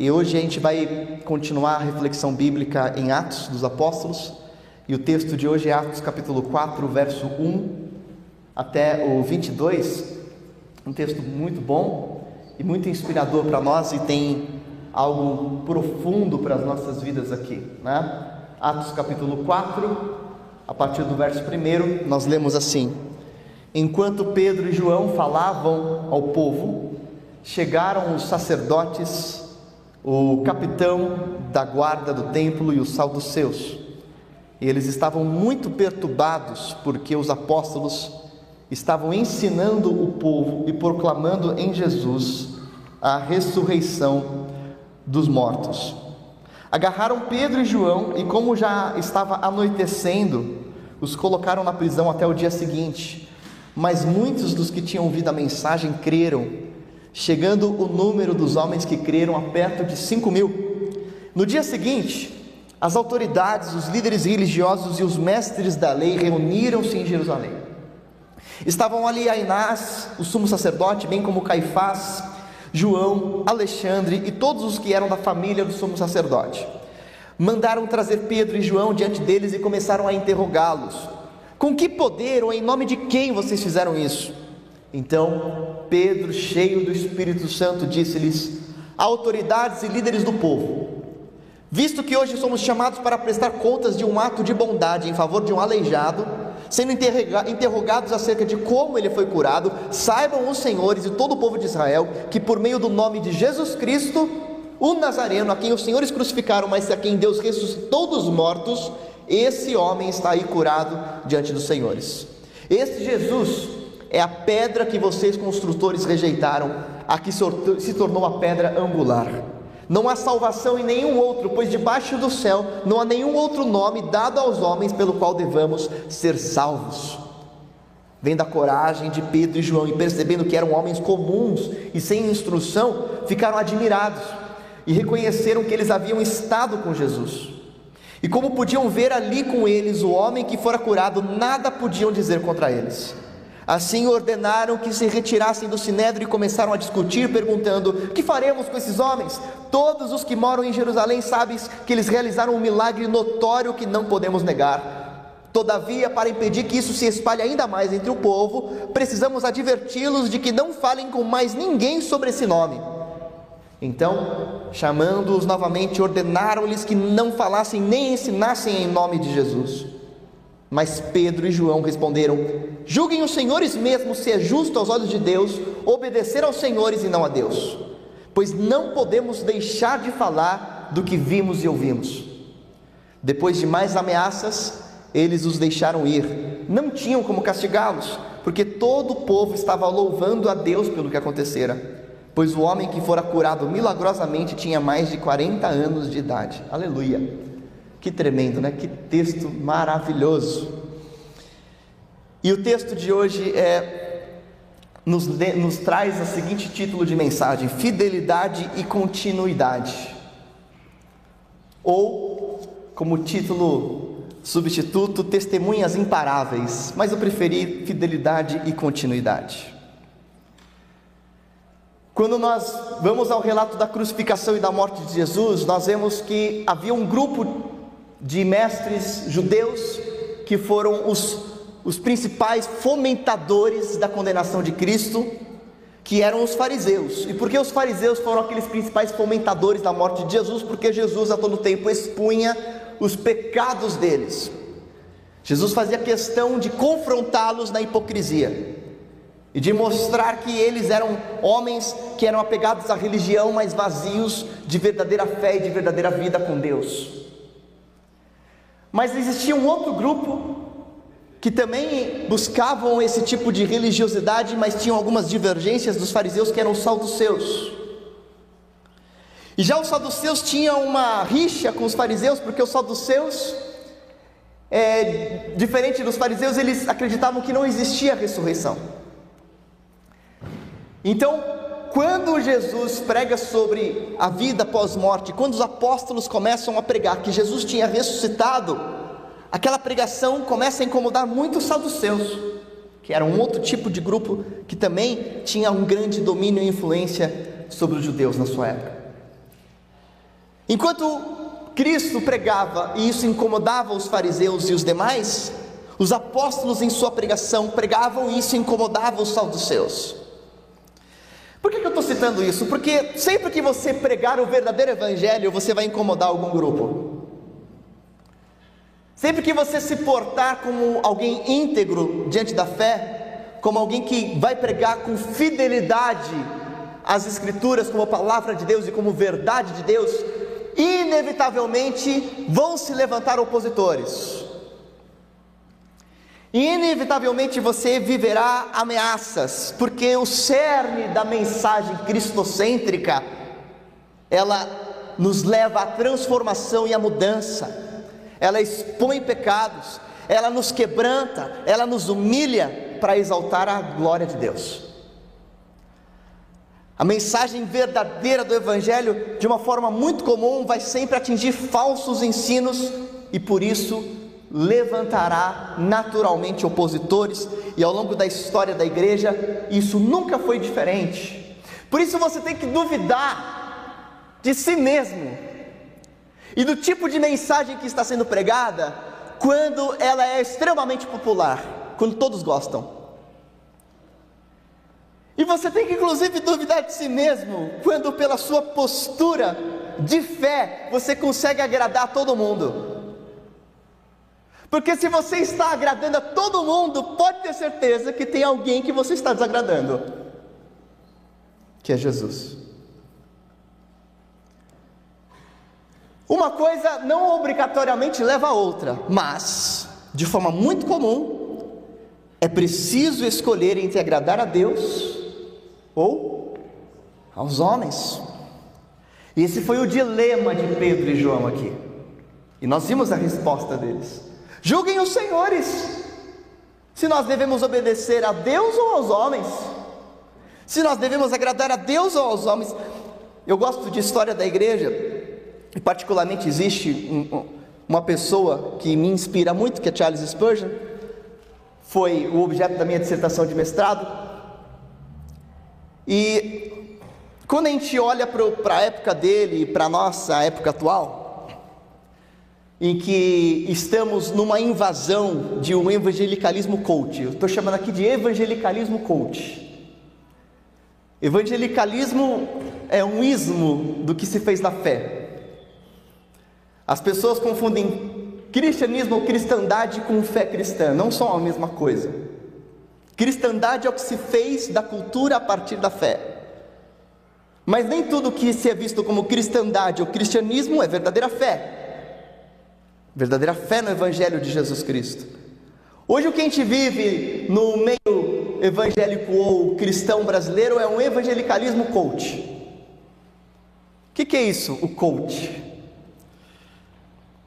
E hoje a gente vai continuar a reflexão bíblica em Atos dos Apóstolos. E o texto de hoje é Atos capítulo 4, verso 1 até o 22. Um texto muito bom e muito inspirador para nós e tem algo profundo para as nossas vidas aqui, né? Atos capítulo 4, a partir do verso 1, nós lemos assim: Enquanto Pedro e João falavam ao povo, chegaram os sacerdotes o capitão da guarda do templo e os saduceus. E eles estavam muito perturbados porque os apóstolos estavam ensinando o povo e proclamando em Jesus a ressurreição dos mortos. Agarraram Pedro e João e, como já estava anoitecendo, os colocaram na prisão até o dia seguinte. Mas muitos dos que tinham ouvido a mensagem creram chegando o número dos homens que creram a perto de cinco mil. No dia seguinte, as autoridades, os líderes religiosos e os mestres da lei reuniram-se em Jerusalém. Estavam ali Ainás, o sumo sacerdote, bem como Caifás, João, Alexandre e todos os que eram da família do sumo sacerdote. Mandaram trazer Pedro e João diante deles e começaram a interrogá-los: Com que poder ou em nome de quem vocês fizeram isso? Então Pedro, cheio do Espírito Santo, disse-lhes: autoridades e líderes do povo, visto que hoje somos chamados para prestar contas de um ato de bondade em favor de um aleijado, sendo interrogados acerca de como ele foi curado, saibam os senhores e todo o povo de Israel que por meio do nome de Jesus Cristo, o Nazareno, a quem os senhores crucificaram, mas a quem Deus ressuscitou dos mortos, esse homem está aí curado diante dos senhores. Este Jesus é a pedra que vocês construtores rejeitaram, a que se tornou a pedra angular. Não há salvação em nenhum outro, pois debaixo do céu não há nenhum outro nome dado aos homens pelo qual devamos ser salvos. Vendo a coragem de Pedro e João e percebendo que eram homens comuns e sem instrução, ficaram admirados e reconheceram que eles haviam estado com Jesus. E como podiam ver ali com eles o homem que fora curado, nada podiam dizer contra eles. Assim ordenaram que se retirassem do sinédrio e começaram a discutir, perguntando: Que faremos com esses homens? Todos os que moram em Jerusalém sabem que eles realizaram um milagre notório que não podemos negar. Todavia, para impedir que isso se espalhe ainda mais entre o povo, precisamos adverti-los de que não falem com mais ninguém sobre esse nome. Então, chamando-os novamente, ordenaram-lhes que não falassem nem ensinassem em nome de Jesus. Mas Pedro e João responderam: Julguem os senhores mesmos se é justo aos olhos de Deus obedecer aos senhores e não a Deus, pois não podemos deixar de falar do que vimos e ouvimos. Depois de mais ameaças, eles os deixaram ir. Não tinham como castigá-los, porque todo o povo estava louvando a Deus pelo que acontecera, pois o homem que fora curado milagrosamente tinha mais de 40 anos de idade. Aleluia. Que tremendo, né? Que texto maravilhoso. E o texto de hoje é, nos, nos traz o seguinte título de mensagem: Fidelidade e Continuidade. Ou, como título substituto, Testemunhas Imparáveis. Mas eu preferi Fidelidade e Continuidade. Quando nós vamos ao relato da crucificação e da morte de Jesus, nós vemos que havia um grupo de mestres judeus que foram os, os principais fomentadores da condenação de Cristo, que eram os fariseus. E por que os fariseus foram aqueles principais fomentadores da morte de Jesus? Porque Jesus a todo tempo expunha os pecados deles. Jesus fazia questão de confrontá-los na hipocrisia e de mostrar que eles eram homens que eram apegados à religião, mas vazios de verdadeira fé e de verdadeira vida com Deus. Mas existia um outro grupo que também buscavam esse tipo de religiosidade, mas tinham algumas divergências dos fariseus que eram os saduceus. E já os saduceus tinham uma rixa com os fariseus, porque os saduceus, é, diferente dos fariseus, eles acreditavam que não existia ressurreição. Então, quando Jesus prega sobre a vida pós-morte, quando os apóstolos começam a pregar que Jesus tinha ressuscitado, aquela pregação começa a incomodar muito os saduceus, que era um outro tipo de grupo que também tinha um grande domínio e influência sobre os judeus na sua época. Enquanto Cristo pregava e isso incomodava os fariseus e os demais, os apóstolos em sua pregação pregavam e isso incomodava os saduceus. Por que, que eu estou citando isso? Porque sempre que você pregar o verdadeiro evangelho, você vai incomodar algum grupo. Sempre que você se portar como alguém íntegro diante da fé, como alguém que vai pregar com fidelidade as Escrituras como palavra de Deus e como verdade de Deus, inevitavelmente vão se levantar opositores. Inevitavelmente você viverá ameaças, porque o cerne da mensagem cristocêntrica, ela nos leva à transformação e à mudança, ela expõe pecados, ela nos quebranta, ela nos humilha para exaltar a glória de Deus. A mensagem verdadeira do Evangelho, de uma forma muito comum, vai sempre atingir falsos ensinos e por isso levantará naturalmente opositores, e ao longo da história da igreja, isso nunca foi diferente. Por isso você tem que duvidar de si mesmo e do tipo de mensagem que está sendo pregada quando ela é extremamente popular, quando todos gostam. E você tem que, inclusive, duvidar de si mesmo quando, pela sua postura de fé, você consegue agradar todo mundo. Porque se você está agradando a todo mundo, pode ter certeza que tem alguém que você está desagradando, que é Jesus. Uma coisa não obrigatoriamente leva a outra, mas, de forma muito comum, é preciso escolher entre agradar a Deus ou aos homens. E esse foi o dilema de Pedro e João aqui. E nós vimos a resposta deles: julguem os senhores, se nós devemos obedecer a Deus ou aos homens, se nós devemos agradar a Deus ou aos homens. Eu gosto de história da igreja, e particularmente existe um, uma pessoa que me inspira muito, que é Charles Spurgeon, foi o objeto da minha dissertação de mestrado. E quando a gente olha para a época dele e para a nossa época atual, em que estamos numa invasão de um evangelicalismo coach, eu estou chamando aqui de evangelicalismo coach. Evangelicalismo é um ismo do que se fez na fé. As pessoas confundem cristianismo ou cristandade com fé cristã, não são a mesma coisa. Cristandade é o que se fez da cultura a partir da fé. Mas nem tudo que se é visto como cristandade ou cristianismo é verdadeira fé. Verdadeira fé no Evangelho de Jesus Cristo. Hoje o que a gente vive no meio evangélico ou cristão brasileiro é um evangelicalismo coach. O que, que é isso, o coach?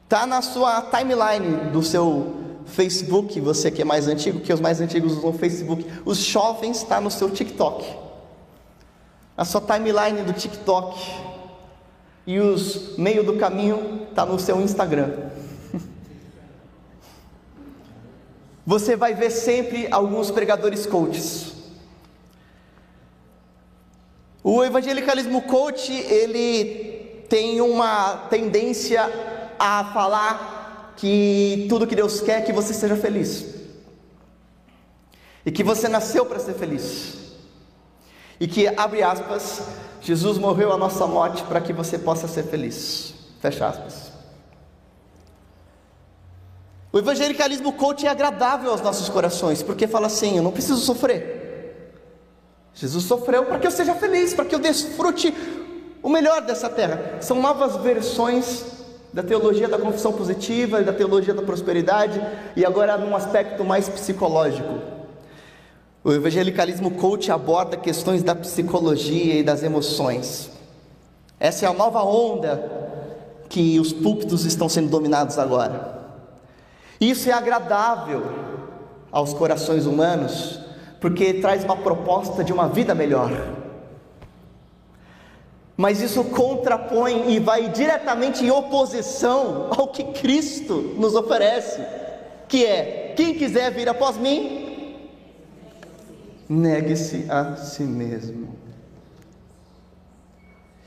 Está na sua timeline do seu Facebook, você que é mais antigo, que os mais antigos usam Facebook, os jovens está no seu TikTok. A sua timeline do TikTok e os meio do caminho está no seu Instagram. Você vai ver sempre alguns pregadores coaches. O evangelicalismo coach, ele tem uma tendência a falar que tudo que Deus quer é que você seja feliz. E que você nasceu para ser feliz. E que, abre aspas, Jesus morreu a nossa morte para que você possa ser feliz. Fecha aspas. O evangelicalismo coach é agradável aos nossos corações, porque fala assim: eu não preciso sofrer. Jesus sofreu para que eu seja feliz, para que eu desfrute o melhor dessa terra. São novas versões da teologia da confissão positiva e da teologia da prosperidade, e agora num aspecto mais psicológico. O evangelicalismo coach aborda questões da psicologia e das emoções. Essa é a nova onda que os púlpitos estão sendo dominados agora. Isso é agradável aos corações humanos, porque traz uma proposta de uma vida melhor mas isso contrapõe e vai diretamente em oposição ao que Cristo nos oferece, que é: quem quiser vir após mim, negue-se a si mesmo.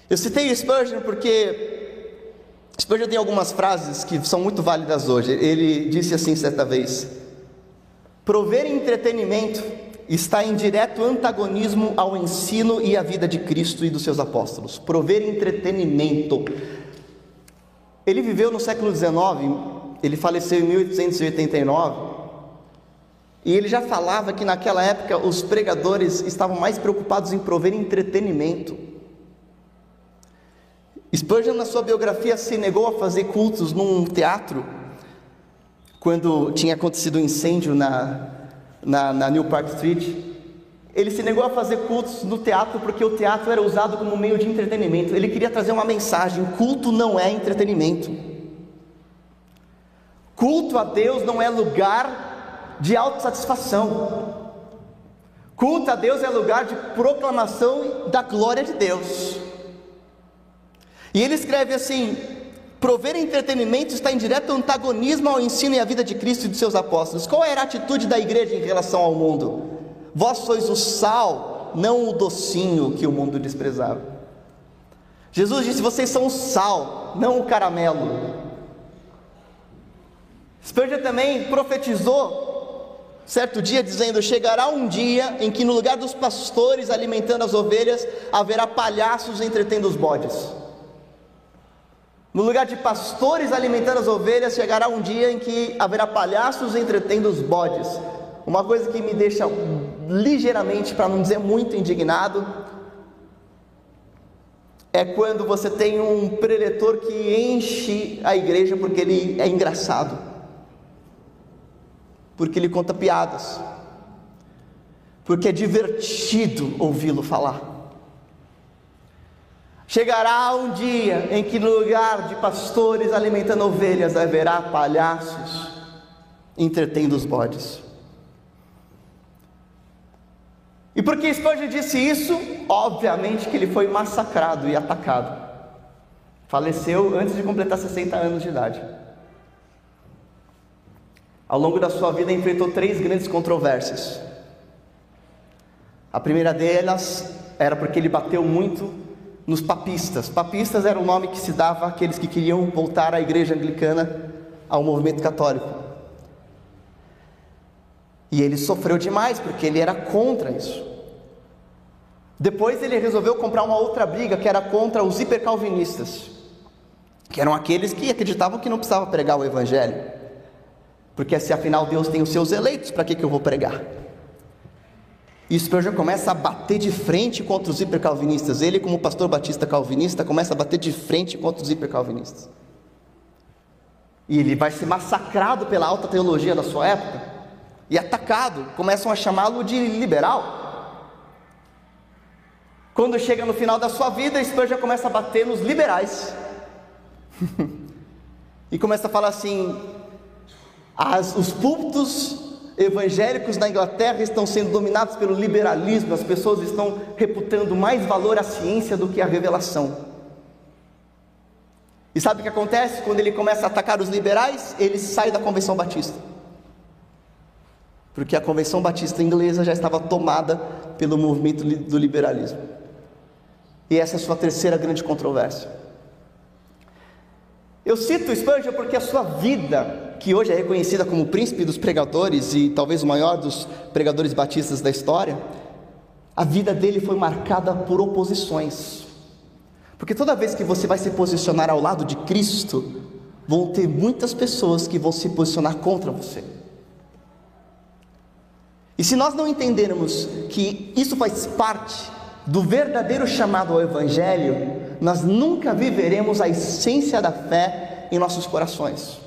Eu citei Spurgeon porque Spurgeon tem algumas frases que são muito válidas hoje. Ele disse assim certa vez: Prover entretenimento está em direto antagonismo ao ensino e à vida de Cristo e dos seus apóstolos. Prover entretenimento. Ele viveu no século XIX, ele faleceu em 1889. E ele já falava que naquela época os pregadores estavam mais preocupados em prover entretenimento. Spurgeon, na sua biografia, se negou a fazer cultos num teatro quando tinha acontecido um incêndio na, na, na New Park Street. Ele se negou a fazer cultos no teatro porque o teatro era usado como meio de entretenimento. Ele queria trazer uma mensagem: culto não é entretenimento. Culto a Deus não é lugar de autossatisfação. Culto a Deus é lugar de proclamação da glória de Deus. E ele escreve assim: prover entretenimento está em direto antagonismo ao ensino e à vida de Cristo e de seus apóstolos. Qual era a atitude da igreja em relação ao mundo? Vós sois o sal, não o docinho que o mundo desprezava. Jesus disse: vocês são o sal, não o caramelo. Spurgeon também profetizou certo dia dizendo: Chegará um dia em que no lugar dos pastores alimentando as ovelhas, haverá palhaços entretendo os bodes. No lugar de pastores alimentando as ovelhas, chegará um dia em que haverá palhaços entretendo os bodes. Uma coisa que me deixa ligeiramente, para não dizer muito indignado, é quando você tem um preletor que enche a igreja porque ele é engraçado porque ele conta piadas, porque é divertido ouvi-lo falar. Chegará um dia em que, no lugar de pastores alimentando ovelhas, haverá palhaços entretendo os bodes. E porque Spurgeon disse isso, obviamente que ele foi massacrado e atacado. Faleceu antes de completar 60 anos de idade. Ao longo da sua vida enfrentou três grandes controvérsias. A primeira delas era porque ele bateu muito nos papistas. Papistas era o nome que se dava àqueles que queriam voltar à igreja anglicana, ao movimento católico. E ele sofreu demais porque ele era contra isso. Depois ele resolveu comprar uma outra briga que era contra os hipercalvinistas, que eram aqueles que acreditavam que não precisava pregar o evangelho. Porque se afinal Deus tem os seus eleitos, para que, que eu vou pregar? E Spurgeon começa a bater de frente contra os hipercalvinistas. Ele, como pastor batista calvinista, começa a bater de frente contra os hipercalvinistas. E ele vai ser massacrado pela alta teologia da sua época e atacado. Começam a chamá-lo de liberal. Quando chega no final da sua vida, Spurgeon começa a bater nos liberais. e começa a falar assim: as, os púlpitos evangélicos na Inglaterra estão sendo dominados pelo liberalismo, as pessoas estão reputando mais valor à ciência do que à revelação. E sabe o que acontece? Quando ele começa a atacar os liberais, ele sai da Convenção Batista. Porque a Convenção Batista inglesa já estava tomada pelo movimento do liberalismo. E essa é a sua terceira grande controvérsia. Eu cito Spurgeon porque a sua vida que hoje é reconhecida como o príncipe dos pregadores e talvez o maior dos pregadores batistas da história, a vida dele foi marcada por oposições. Porque toda vez que você vai se posicionar ao lado de Cristo, vão ter muitas pessoas que vão se posicionar contra você. E se nós não entendermos que isso faz parte do verdadeiro chamado ao Evangelho, nós nunca viveremos a essência da fé em nossos corações.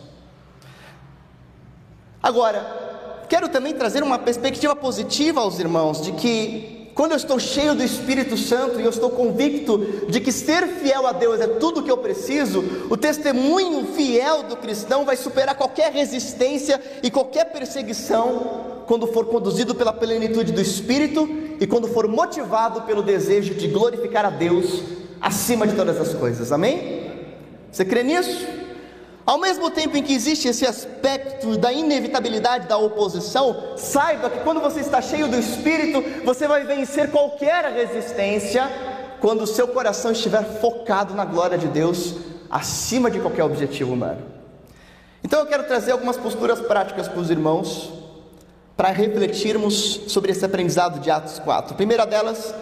Agora, quero também trazer uma perspectiva positiva aos irmãos, de que quando eu estou cheio do Espírito Santo e eu estou convicto de que ser fiel a Deus é tudo o que eu preciso, o testemunho fiel do cristão vai superar qualquer resistência e qualquer perseguição quando for conduzido pela plenitude do Espírito e quando for motivado pelo desejo de glorificar a Deus acima de todas as coisas. Amém? Você crê nisso? Ao mesmo tempo em que existe esse aspecto da inevitabilidade da oposição, saiba que quando você está cheio do Espírito, você vai vencer qualquer resistência quando o seu coração estiver focado na glória de Deus, acima de qualquer objetivo humano. Então eu quero trazer algumas posturas práticas para os irmãos, para refletirmos sobre esse aprendizado de Atos 4. A primeira delas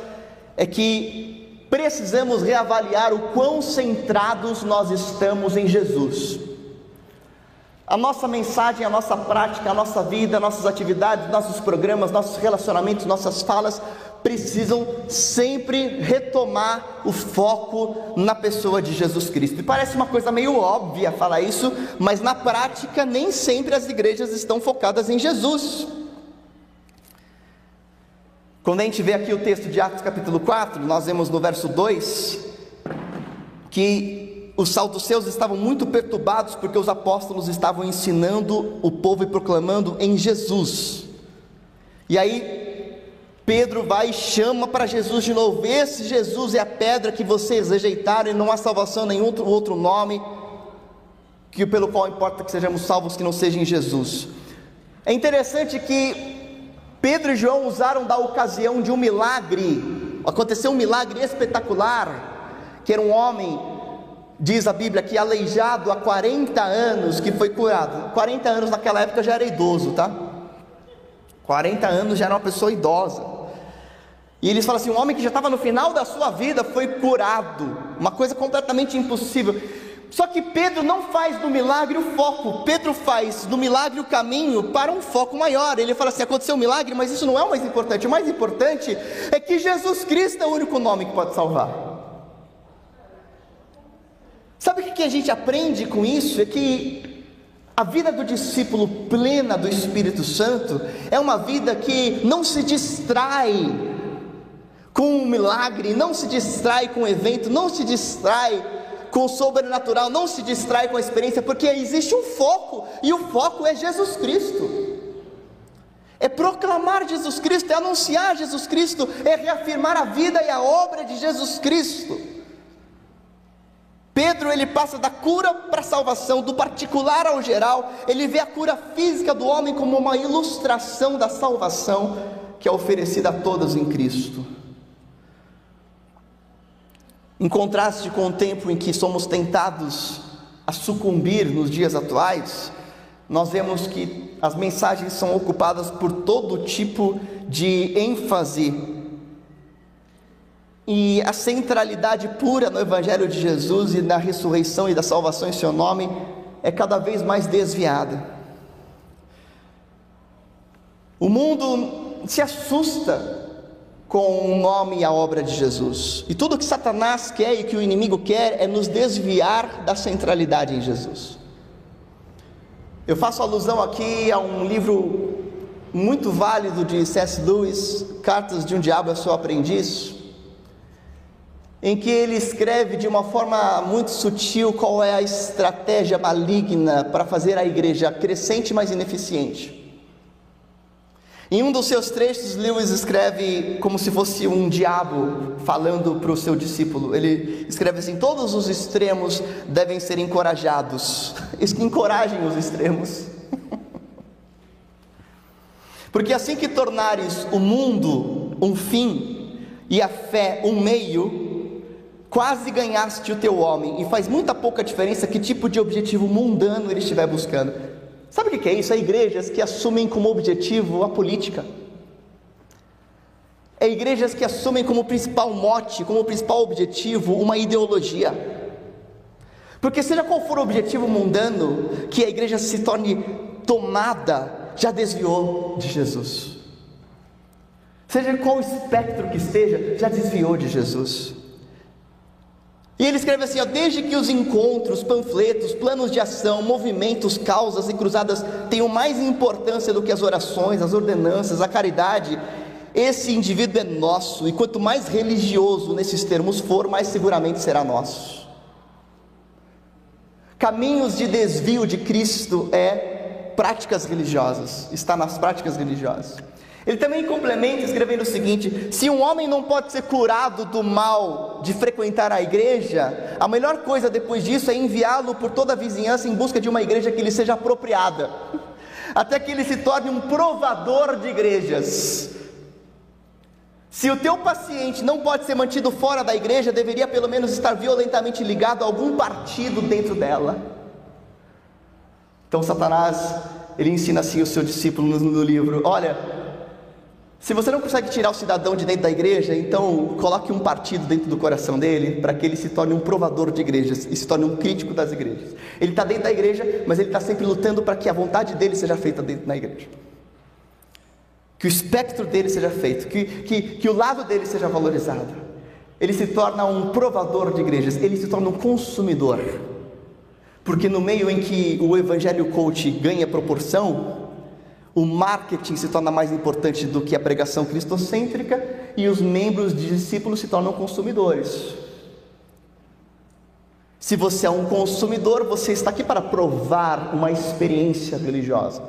é que precisamos reavaliar o quão centrados nós estamos em Jesus. A nossa mensagem, a nossa prática, a nossa vida, nossas atividades, nossos programas, nossos relacionamentos, nossas falas precisam sempre retomar o foco na pessoa de Jesus Cristo. E parece uma coisa meio óbvia falar isso, mas na prática nem sempre as igrejas estão focadas em Jesus. Quando a gente vê aqui o texto de Atos capítulo 4, nós vemos no verso 2 que os saduceus estavam muito perturbados porque os apóstolos estavam ensinando o povo e proclamando em Jesus. E aí Pedro vai e chama para Jesus de novo: Esse Jesus é a pedra que vocês rejeitaram e não há salvação nenhum outro, outro nome que pelo qual importa que sejamos salvos que não seja em Jesus. É interessante que Pedro e João usaram da ocasião de um milagre. Aconteceu um milagre espetacular, que era um homem, diz a Bíblia, que aleijado há 40 anos, que foi curado. 40 anos naquela época já era idoso, tá? 40 anos já era uma pessoa idosa. E eles falam assim: um homem que já estava no final da sua vida foi curado, uma coisa completamente impossível. Só que Pedro não faz do milagre o foco, Pedro faz do milagre o caminho para um foco maior. Ele fala assim: aconteceu um milagre, mas isso não é o mais importante. O mais importante é que Jesus Cristo é o único nome que pode salvar. Sabe o que a gente aprende com isso? É que a vida do discípulo plena do Espírito Santo é uma vida que não se distrai com um milagre, não se distrai com um evento, não se distrai com o sobrenatural, não se distrai com a experiência, porque existe um foco, e o foco é Jesus Cristo. É proclamar Jesus Cristo, é anunciar Jesus Cristo, é reafirmar a vida e a obra de Jesus Cristo. Pedro ele passa da cura para a salvação, do particular ao geral, ele vê a cura física do homem como uma ilustração da salvação que é oferecida a todos em Cristo. Em contraste com o tempo em que somos tentados a sucumbir nos dias atuais, nós vemos que as mensagens são ocupadas por todo tipo de ênfase e a centralidade pura no Evangelho de Jesus e na ressurreição e da salvação em seu nome é cada vez mais desviada. O mundo se assusta com o nome e a obra de Jesus. E tudo que Satanás quer e que o inimigo quer é nos desviar da centralidade em Jesus. Eu faço alusão aqui a um livro muito válido de C.S. Lewis, Cartas de um Diabo a Seu Aprendiz, em que ele escreve de uma forma muito sutil qual é a estratégia maligna para fazer a igreja crescente, mas ineficiente. Em um dos seus trechos, Lewis escreve como se fosse um diabo falando para o seu discípulo. Ele escreve assim: Todos os extremos devem ser encorajados. Encorajem os extremos. Porque assim que tornares o mundo um fim e a fé um meio, quase ganhaste o teu homem. E faz muita pouca diferença que tipo de objetivo mundano ele estiver buscando. Sabe o que é isso? É igrejas que assumem como objetivo a política. É igrejas que assumem como principal mote, como principal objetivo, uma ideologia. Porque seja qual for o objetivo mundano que a igreja se torne tomada, já desviou de Jesus. Seja qual espectro que esteja, já desviou de Jesus. E ele escreve assim: ó, desde que os encontros, panfletos, planos de ação, movimentos, causas e cruzadas tenham mais importância do que as orações, as ordenanças, a caridade, esse indivíduo é nosso, e quanto mais religioso nesses termos for, mais seguramente será nosso. Caminhos de desvio de Cristo é práticas religiosas, está nas práticas religiosas. Ele também complementa escrevendo o seguinte: se um homem não pode ser curado do mal de frequentar a igreja, a melhor coisa depois disso é enviá-lo por toda a vizinhança em busca de uma igreja que lhe seja apropriada, até que ele se torne um provador de igrejas. Se o teu paciente não pode ser mantido fora da igreja, deveria pelo menos estar violentamente ligado a algum partido dentro dela. Então Satanás, ele ensina assim o seu discípulo no, livro: olha, se você não consegue tirar o cidadão de dentro da igreja, então coloque um partido dentro do coração dele para que ele se torne um provador de igrejas e se torne um crítico das igrejas. Ele está dentro da igreja, mas ele está sempre lutando para que a vontade dele seja feita dentro da igreja. Que o espectro dele seja feito, que, que, que o lado dele seja valorizado. Ele se torna um provador de igrejas, ele se torna um consumidor. Porque no meio em que o evangelho coach ganha proporção, o marketing se torna mais importante do que a pregação cristocêntrica e os membros de discípulos se tornam consumidores. Se você é um consumidor, você está aqui para provar uma experiência religiosa.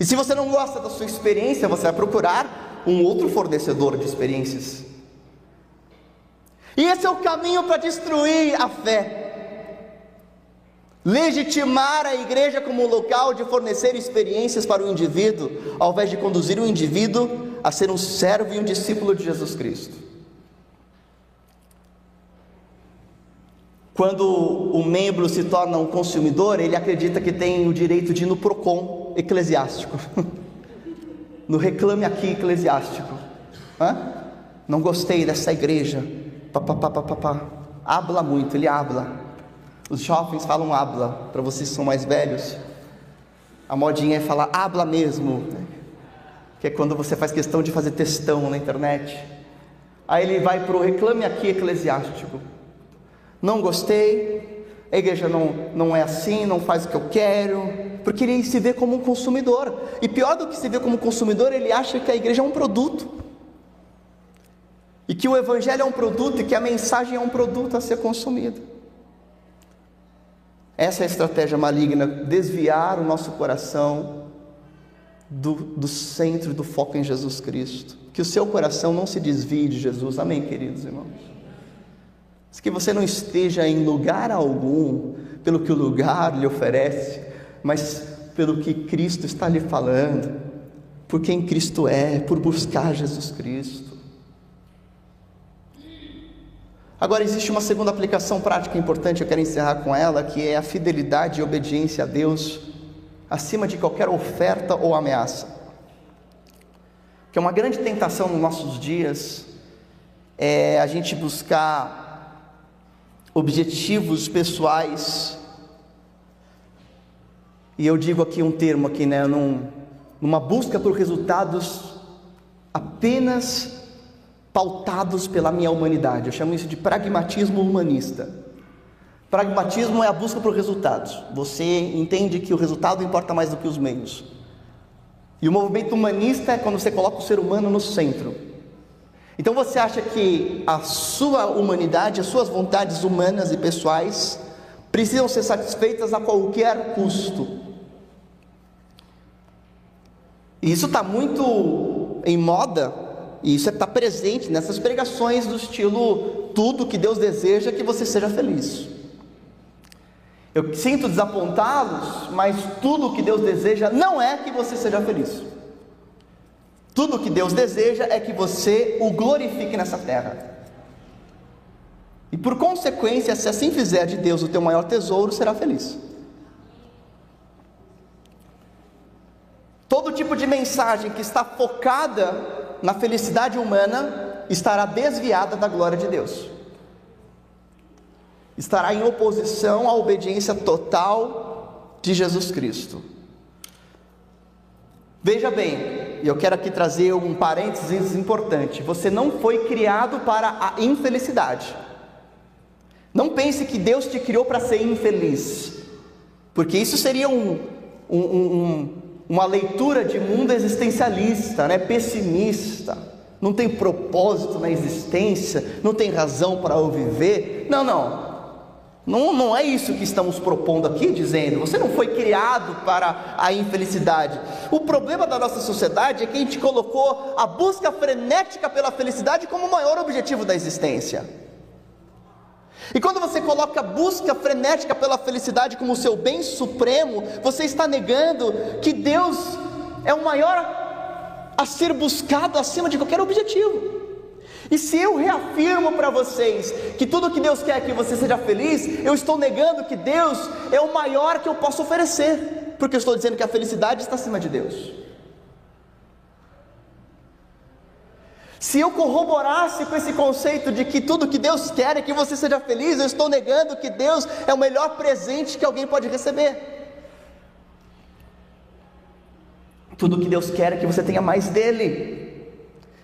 E se você não gosta da sua experiência, você vai procurar um outro fornecedor de experiências. E esse é o caminho para destruir a fé legitimar a igreja como local de fornecer experiências para o indivíduo, ao invés de conduzir o indivíduo a ser um servo e um discípulo de Jesus Cristo. Quando o membro se torna um consumidor, ele acredita que tem o direito de ir no PROCON eclesiástico, no reclame aqui eclesiástico. Hã? Não gostei dessa igreja. Pá, pá, pá, pá, pá, pá. Habla muito, ele habla. Os jovens falam habla, para vocês que são mais velhos. A modinha é falar habla mesmo, né? que é quando você faz questão de fazer textão na internet. Aí ele vai para o reclame aqui eclesiástico. Não gostei, a igreja não, não é assim, não faz o que eu quero, porque ele se vê como um consumidor. E pior do que se vê como consumidor, ele acha que a igreja é um produto. E que o evangelho é um produto e que a mensagem é um produto a ser consumido. Essa é a estratégia maligna, desviar o nosso coração do, do centro, do foco em Jesus Cristo. Que o seu coração não se desvie de Jesus, amém, queridos irmãos? Que você não esteja em lugar algum pelo que o lugar lhe oferece, mas pelo que Cristo está lhe falando, por quem Cristo é, por buscar Jesus Cristo. Agora, existe uma segunda aplicação prática importante, eu quero encerrar com ela, que é a fidelidade e obediência a Deus acima de qualquer oferta ou ameaça. Que é uma grande tentação nos nossos dias é a gente buscar objetivos pessoais. E eu digo aqui um termo aqui, né, num, numa busca por resultados apenas pautados pela minha humanidade. Eu chamo isso de pragmatismo humanista. Pragmatismo é a busca por resultados. Você entende que o resultado importa mais do que os meios. E o movimento humanista é quando você coloca o ser humano no centro. Então você acha que a sua humanidade, as suas vontades humanas e pessoais precisam ser satisfeitas a qualquer custo. E isso está muito em moda e isso está presente nessas pregações do estilo tudo que Deus deseja que você seja feliz. Eu sinto desapontá-los, mas tudo que Deus deseja não é que você seja feliz. Tudo que Deus deseja é que você o glorifique nessa terra. E por consequência, se assim fizer de Deus o teu maior tesouro, será feliz. Todo tipo de mensagem que está focada na felicidade humana estará desviada da glória de Deus. Estará em oposição à obediência total de Jesus Cristo. Veja bem, eu quero aqui trazer um parênteses importante. Você não foi criado para a infelicidade. Não pense que Deus te criou para ser infeliz, porque isso seria um, um, um, uma leitura de mundo existencialista, né, pessimista, não tem propósito na existência, não tem razão para o viver. Não, não. Não, não é isso que estamos propondo aqui, dizendo, você não foi criado para a infelicidade. O problema da nossa sociedade é que a gente colocou a busca frenética pela felicidade como o maior objetivo da existência. E quando você coloca a busca frenética pela felicidade como seu bem supremo, você está negando que Deus é o maior a ser buscado acima de qualquer objetivo. E se eu reafirmo para vocês que tudo que Deus quer é que você seja feliz, eu estou negando que Deus é o maior que eu posso oferecer, porque eu estou dizendo que a felicidade está acima de Deus. Se eu corroborasse com esse conceito de que tudo que Deus quer é que você seja feliz, eu estou negando que Deus é o melhor presente que alguém pode receber. Tudo que Deus quer é que você tenha mais dele,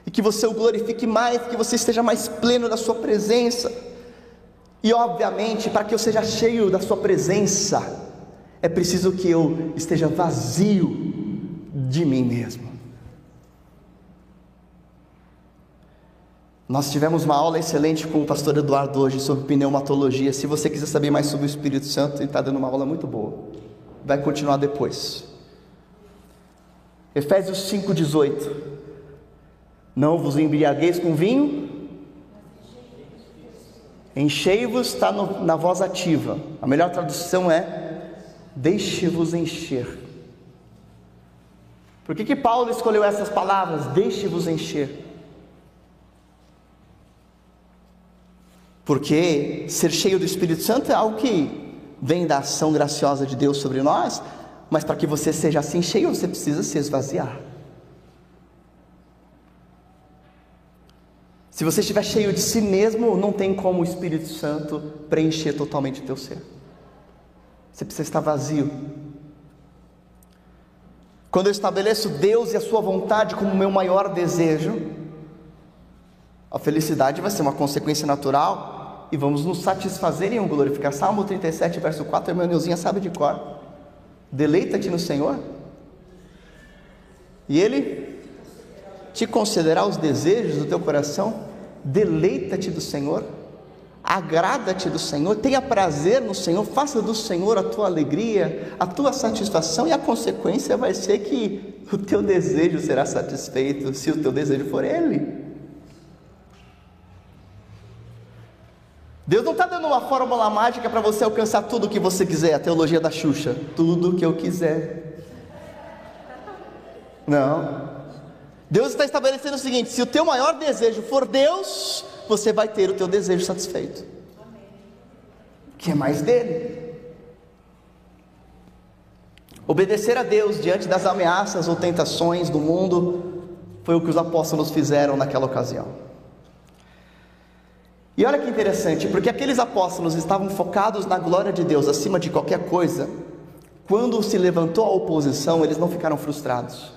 e que você o glorifique mais, que você esteja mais pleno da Sua presença. E obviamente, para que eu seja cheio da Sua presença, é preciso que eu esteja vazio de mim mesmo. Nós tivemos uma aula excelente com o pastor Eduardo hoje sobre pneumatologia. Se você quiser saber mais sobre o Espírito Santo, ele está dando uma aula muito boa. Vai continuar depois. Efésios 5,18: Não vos embriagueis com vinho, enchei-vos está na voz ativa. A melhor tradução é: deixe-vos encher. Por que, que Paulo escolheu essas palavras? Deixe-vos encher. Porque ser cheio do Espírito Santo é algo que vem da ação graciosa de Deus sobre nós, mas para que você seja assim cheio, você precisa se esvaziar. Se você estiver cheio de si mesmo, não tem como o Espírito Santo preencher totalmente o teu ser. Você precisa estar vazio. Quando eu estabeleço Deus e a Sua vontade como meu maior desejo, a felicidade vai ser uma consequência natural e vamos nos satisfazer em um glorificar. Salmo 37, verso 4, a irmã Neuzinha sabe de cor. Deleita-te no Senhor, e Ele te concederá os desejos do teu coração. Deleita-te do Senhor, agrada-te do Senhor, tenha prazer no Senhor, faça do Senhor a tua alegria, a tua satisfação, e a consequência vai ser que o teu desejo será satisfeito, se o teu desejo for Ele. Deus não está dando uma fórmula mágica para você alcançar tudo o que você quiser, a teologia da Xuxa, tudo o que eu quiser. Não. Deus está estabelecendo o seguinte: se o teu maior desejo for Deus, você vai ter o teu desejo satisfeito. Que é mais dele. Obedecer a Deus diante das ameaças ou tentações do mundo foi o que os apóstolos fizeram naquela ocasião. E olha que interessante, porque aqueles apóstolos estavam focados na glória de Deus acima de qualquer coisa. Quando se levantou a oposição, eles não ficaram frustrados.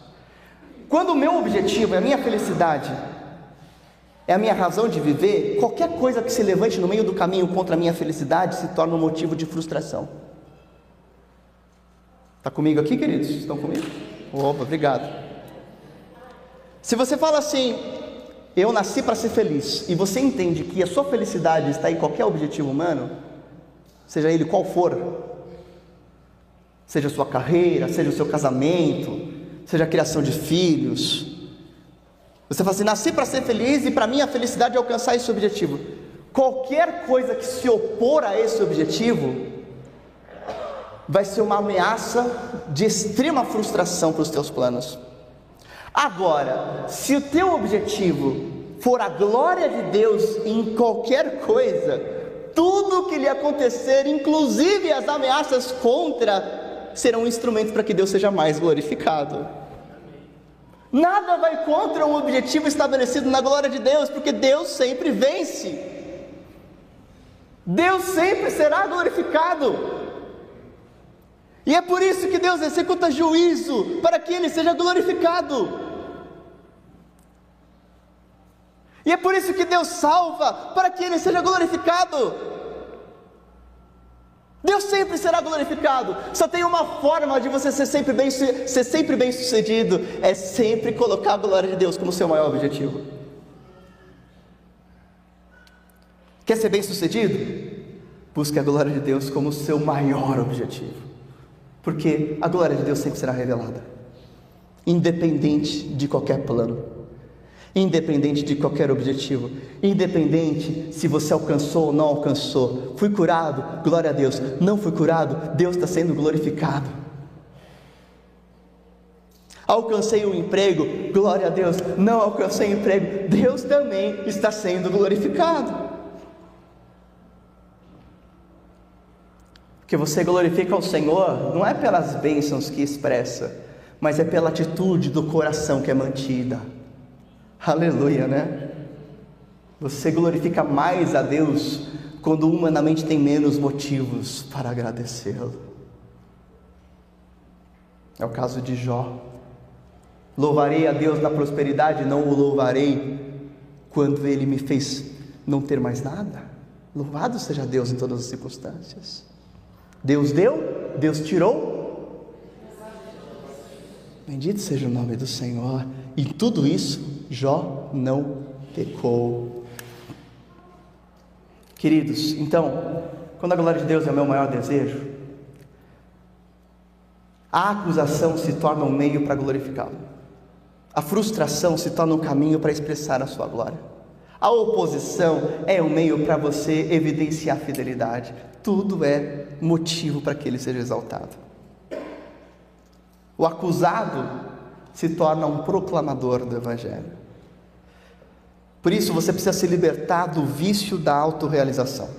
Quando o meu objetivo é a minha felicidade, é a minha razão de viver, qualquer coisa que se levante no meio do caminho contra a minha felicidade se torna um motivo de frustração. Está comigo aqui, queridos? Estão comigo? Opa, obrigado. Se você fala assim, eu nasci para ser feliz, e você entende que a sua felicidade está em qualquer objetivo humano, seja ele qual for, seja a sua carreira, seja o seu casamento, seja a criação de filhos. Você fala assim: nasci para ser feliz e para mim a felicidade é alcançar esse objetivo. Qualquer coisa que se opor a esse objetivo vai ser uma ameaça de extrema frustração para os teus planos. Agora, se o teu objetivo for a glória de Deus em qualquer coisa, tudo que lhe acontecer, inclusive as ameaças contra, serão instrumentos para que Deus seja mais glorificado. Nada vai contra um objetivo estabelecido na glória de Deus, porque Deus sempre vence. Deus sempre será glorificado. E é por isso que Deus executa juízo, para que Ele seja glorificado. E é por isso que Deus salva, para que Ele seja glorificado. Deus sempre será glorificado. Só tem uma forma de você ser sempre bem, ser sempre bem sucedido: é sempre colocar a glória de Deus como seu maior objetivo. Quer ser bem sucedido? Busque a glória de Deus como seu maior objetivo. Porque a glória de Deus sempre será revelada, independente de qualquer plano independente de qualquer objetivo, independente se você alcançou ou não alcançou. Fui curado, glória a Deus. Não fui curado, Deus está sendo glorificado. Alcancei um emprego, glória a Deus. Não alcancei emprego, Deus também está sendo glorificado. Porque você glorifica o Senhor não é pelas bênçãos que expressa, mas é pela atitude do coração que é mantida. Aleluia, né? Você glorifica mais a Deus quando humanamente tem menos motivos para agradecê-lo. É o caso de Jó. Louvarei a Deus na prosperidade, não o louvarei quando ele me fez não ter mais nada. Louvado seja Deus em todas as circunstâncias. Deus deu, Deus tirou. Bendito seja o nome do Senhor. Em tudo isso, Jó não pecou. Queridos, então, quando a glória de Deus é o meu maior desejo, a acusação se torna um meio para glorificá-lo. A frustração se torna um caminho para expressar a sua glória. A oposição é um meio para você evidenciar a fidelidade. Tudo é motivo para que ele seja exaltado. O acusado se torna um proclamador do Evangelho. Por isso você precisa se libertar do vício da autorrealização.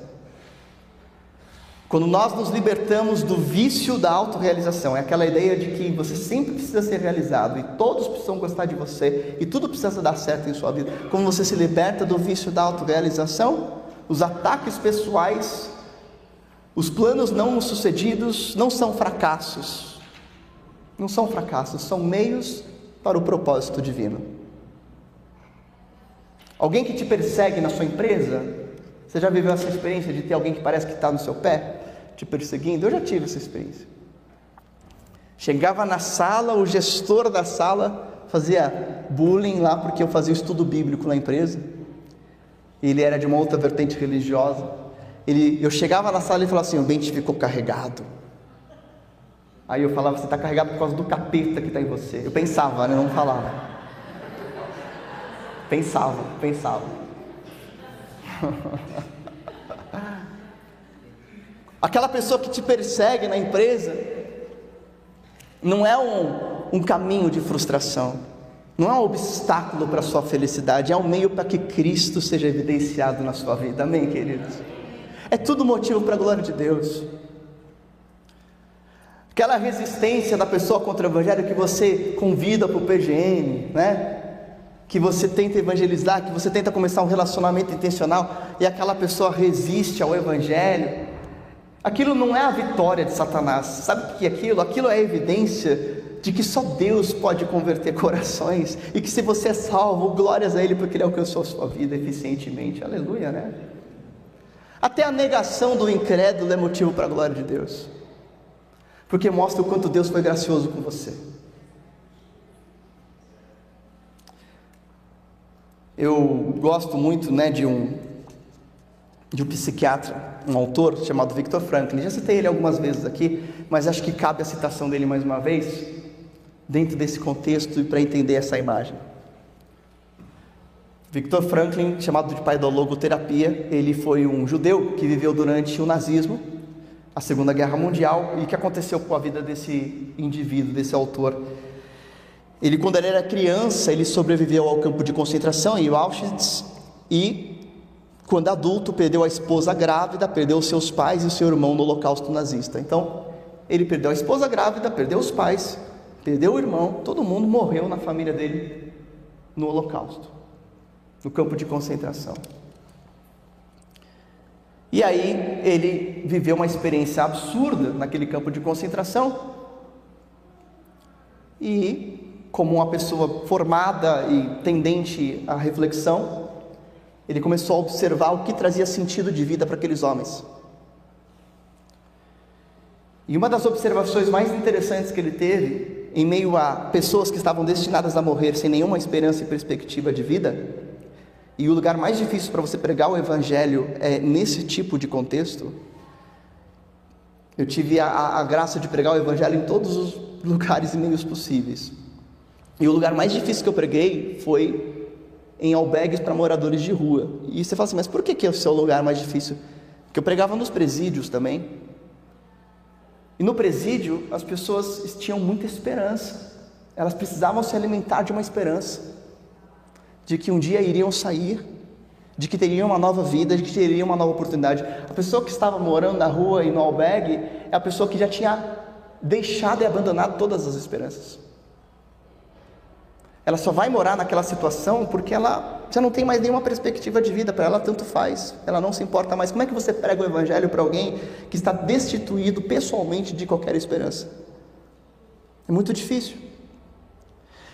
Quando nós nos libertamos do vício da autorrealização, é aquela ideia de que você sempre precisa ser realizado e todos precisam gostar de você e tudo precisa dar certo em sua vida. Quando você se liberta do vício da autorrealização, os ataques pessoais, os planos não sucedidos não são fracassos. Não são fracassos, são meios para o propósito divino. Alguém que te persegue na sua empresa, você já viveu essa experiência de ter alguém que parece que está no seu pé, te perseguindo? Eu já tive essa experiência. Chegava na sala, o gestor da sala fazia bullying lá porque eu fazia estudo bíblico na empresa. Ele era de uma outra vertente religiosa. Ele, eu chegava na sala e falava assim: o dente ficou carregado. Aí eu falava: você está carregado por causa do capeta que está em você. Eu pensava, né? não falava. Pensava, pensava. Aquela pessoa que te persegue na empresa não é um, um caminho de frustração, não é um obstáculo para a sua felicidade, é um meio para que Cristo seja evidenciado na sua vida. Amém, queridos? É tudo motivo para a glória de Deus. Aquela resistência da pessoa contra o Evangelho que você convida para o PGM, né? Que você tenta evangelizar, que você tenta começar um relacionamento intencional e aquela pessoa resiste ao Evangelho, aquilo não é a vitória de Satanás. Sabe o que é aquilo? Aquilo é evidência de que só Deus pode converter corações e que se você é salvo, glórias a Ele porque Ele alcançou a sua vida eficientemente. Aleluia, né? Até a negação do incrédulo é motivo para a glória de Deus, porque mostra o quanto Deus foi gracioso com você. Eu gosto muito né, de, um, de um psiquiatra, um autor chamado Viktor Franklin. Já citei ele algumas vezes aqui, mas acho que cabe a citação dele mais uma vez, dentro desse contexto e para entender essa imagem. Viktor Franklin, chamado de pai da logoterapia, ele foi um judeu que viveu durante o nazismo, a Segunda Guerra Mundial, e o que aconteceu com a vida desse indivíduo, desse autor ele, quando ele era criança, ele sobreviveu ao campo de concentração em Auschwitz e, quando adulto, perdeu a esposa grávida, perdeu seus pais e seu irmão no Holocausto nazista. Então, ele perdeu a esposa grávida, perdeu os pais, perdeu o irmão, todo mundo morreu na família dele no Holocausto, no campo de concentração. E aí ele viveu uma experiência absurda naquele campo de concentração e como uma pessoa formada e tendente à reflexão, ele começou a observar o que trazia sentido de vida para aqueles homens. E uma das observações mais interessantes que ele teve, em meio a pessoas que estavam destinadas a morrer sem nenhuma esperança e perspectiva de vida, e o lugar mais difícil para você pregar o Evangelho é nesse tipo de contexto. Eu tive a, a graça de pregar o Evangelho em todos os lugares e meios possíveis. E o lugar mais difícil que eu preguei foi em albergues para moradores de rua. E você fala assim, mas por que, que é o lugar mais difícil? Porque eu pregava nos presídios também. E no presídio as pessoas tinham muita esperança. Elas precisavam se alimentar de uma esperança, de que um dia iriam sair, de que teriam uma nova vida, de que teriam uma nova oportunidade. A pessoa que estava morando na rua e no albergue é a pessoa que já tinha deixado e abandonado todas as esperanças. Ela só vai morar naquela situação porque ela já não tem mais nenhuma perspectiva de vida, para ela tanto faz, ela não se importa mais. Como é que você prega o evangelho para alguém que está destituído pessoalmente de qualquer esperança? É muito difícil.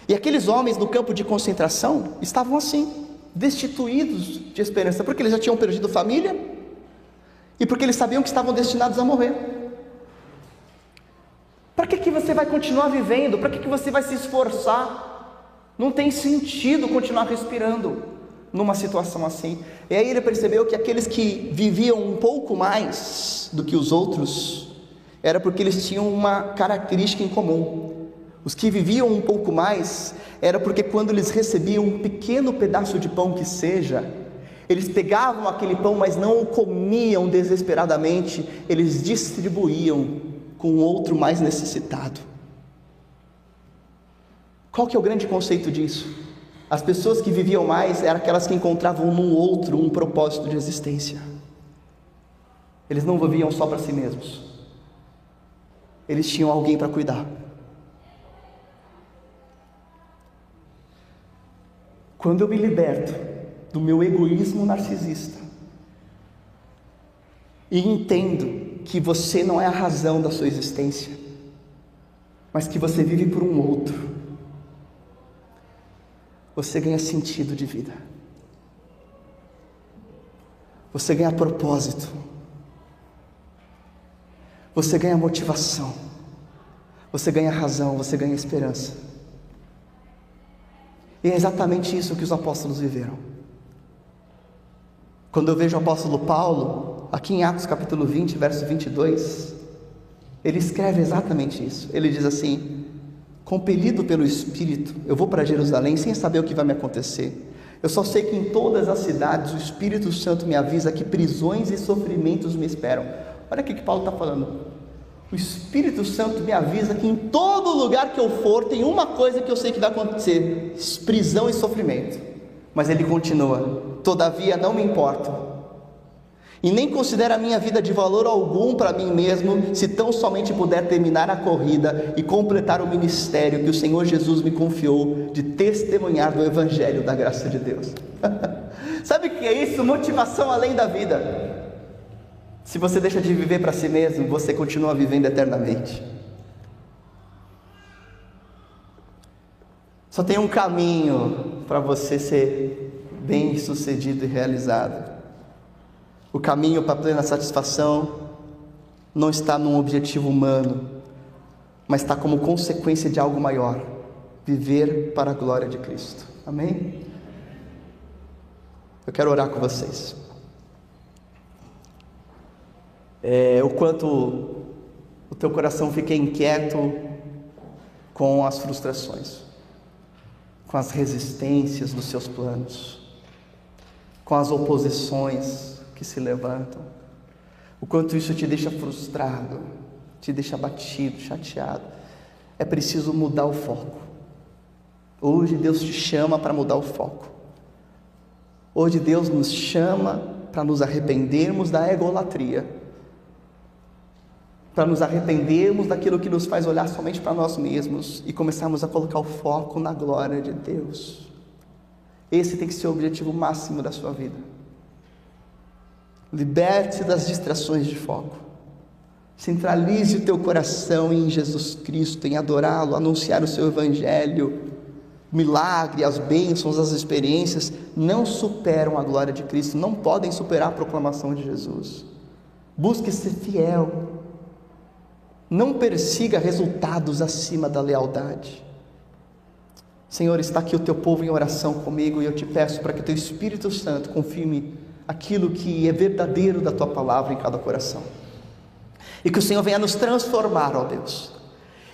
E aqueles homens no campo de concentração estavam assim, destituídos de esperança, porque eles já tinham perdido família e porque eles sabiam que estavam destinados a morrer. Para que, que você vai continuar vivendo? Para que, que você vai se esforçar? Não tem sentido continuar respirando numa situação assim. E aí ele percebeu que aqueles que viviam um pouco mais do que os outros, era porque eles tinham uma característica em comum. Os que viviam um pouco mais, era porque quando eles recebiam um pequeno pedaço de pão que seja, eles pegavam aquele pão, mas não o comiam desesperadamente, eles distribuíam com outro mais necessitado. Qual que é o grande conceito disso? As pessoas que viviam mais eram aquelas que encontravam no outro um propósito de existência. Eles não viviam só para si mesmos. Eles tinham alguém para cuidar. Quando eu me liberto do meu egoísmo narcisista e entendo que você não é a razão da sua existência, mas que você vive por um outro, você ganha sentido de vida. Você ganha propósito. Você ganha motivação. Você ganha razão, você ganha esperança. E é exatamente isso que os apóstolos viveram. Quando eu vejo o apóstolo Paulo, aqui em Atos capítulo 20, verso 22, ele escreve exatamente isso. Ele diz assim: compelido pelo Espírito, eu vou para Jerusalém sem saber o que vai me acontecer. Eu só sei que em todas as cidades o Espírito Santo me avisa que prisões e sofrimentos me esperam. Olha o que Paulo está falando. O Espírito Santo me avisa que em todo lugar que eu for tem uma coisa que eu sei que vai acontecer: prisão e sofrimento. Mas ele continua: Todavia não me importo e nem considero a minha vida de valor algum para mim mesmo, se tão somente puder terminar a corrida e completar o ministério que o Senhor Jesus me confiou de testemunhar do Evangelho da graça de Deus. Sabe o que é isso? Motivação além da vida. Se você deixa de viver para si mesmo, você continua vivendo eternamente. Só tem um caminho para você ser bem sucedido e realizado o caminho para a plena satisfação não está num objetivo humano, mas está como consequência de algo maior viver para a glória de Cristo. Amém? Eu quero orar com vocês. É, o quanto o teu coração fica inquieto com as frustrações, com as resistências dos seus planos, com as oposições, que se levantam. O quanto isso te deixa frustrado, te deixa abatido, chateado. É preciso mudar o foco. Hoje Deus te chama para mudar o foco. Hoje Deus nos chama para nos arrependermos da egolatria, para nos arrependermos daquilo que nos faz olhar somente para nós mesmos e começarmos a colocar o foco na glória de Deus. Esse tem que ser o objetivo máximo da sua vida. Liberte-se das distrações de foco. Centralize o teu coração em Jesus Cristo, em adorá-lo, anunciar o seu evangelho. Milagre, as bênçãos, as experiências não superam a glória de Cristo, não podem superar a proclamação de Jesus. Busque ser fiel. Não persiga resultados acima da lealdade. Senhor, está aqui o teu povo em oração comigo e eu te peço para que o teu Espírito Santo confirme aquilo que é verdadeiro da tua palavra em cada coração. E que o Senhor venha nos transformar, ó Deus.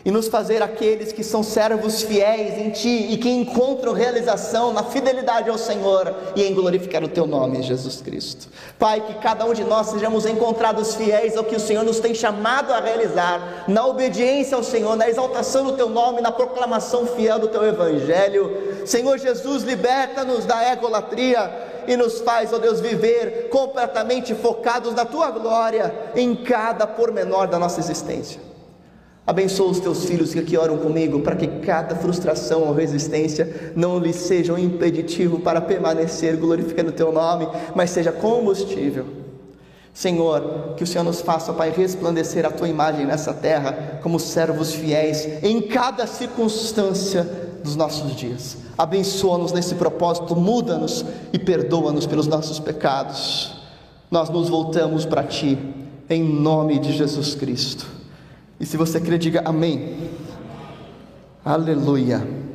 e nos fazer aqueles que são servos fiéis em Ti e que encontram realização na fidelidade ao Senhor e em glorificar o Teu nome, Jesus Cristo. Pai, que cada um de nós sejamos encontrados fiéis ao que o Senhor nos tem chamado a realizar, na obediência ao Senhor, na exaltação do Teu nome, na proclamação fiel do Teu Evangelho. Senhor Jesus, liberta-nos da egolatria e nos faz, ó Deus, viver completamente focados na Tua glória em cada pormenor da nossa existência. Abençoa os teus filhos que aqui oram comigo, para que cada frustração ou resistência não lhes seja um impeditivo para permanecer glorificando o teu nome, mas seja combustível. Senhor, que o Senhor nos faça, Pai, resplandecer a tua imagem nessa terra como servos fiéis em cada circunstância dos nossos dias. Abençoa-nos nesse propósito, muda-nos e perdoa-nos pelos nossos pecados. Nós nos voltamos para ti, em nome de Jesus Cristo. E se você crê, diga amém. Aleluia.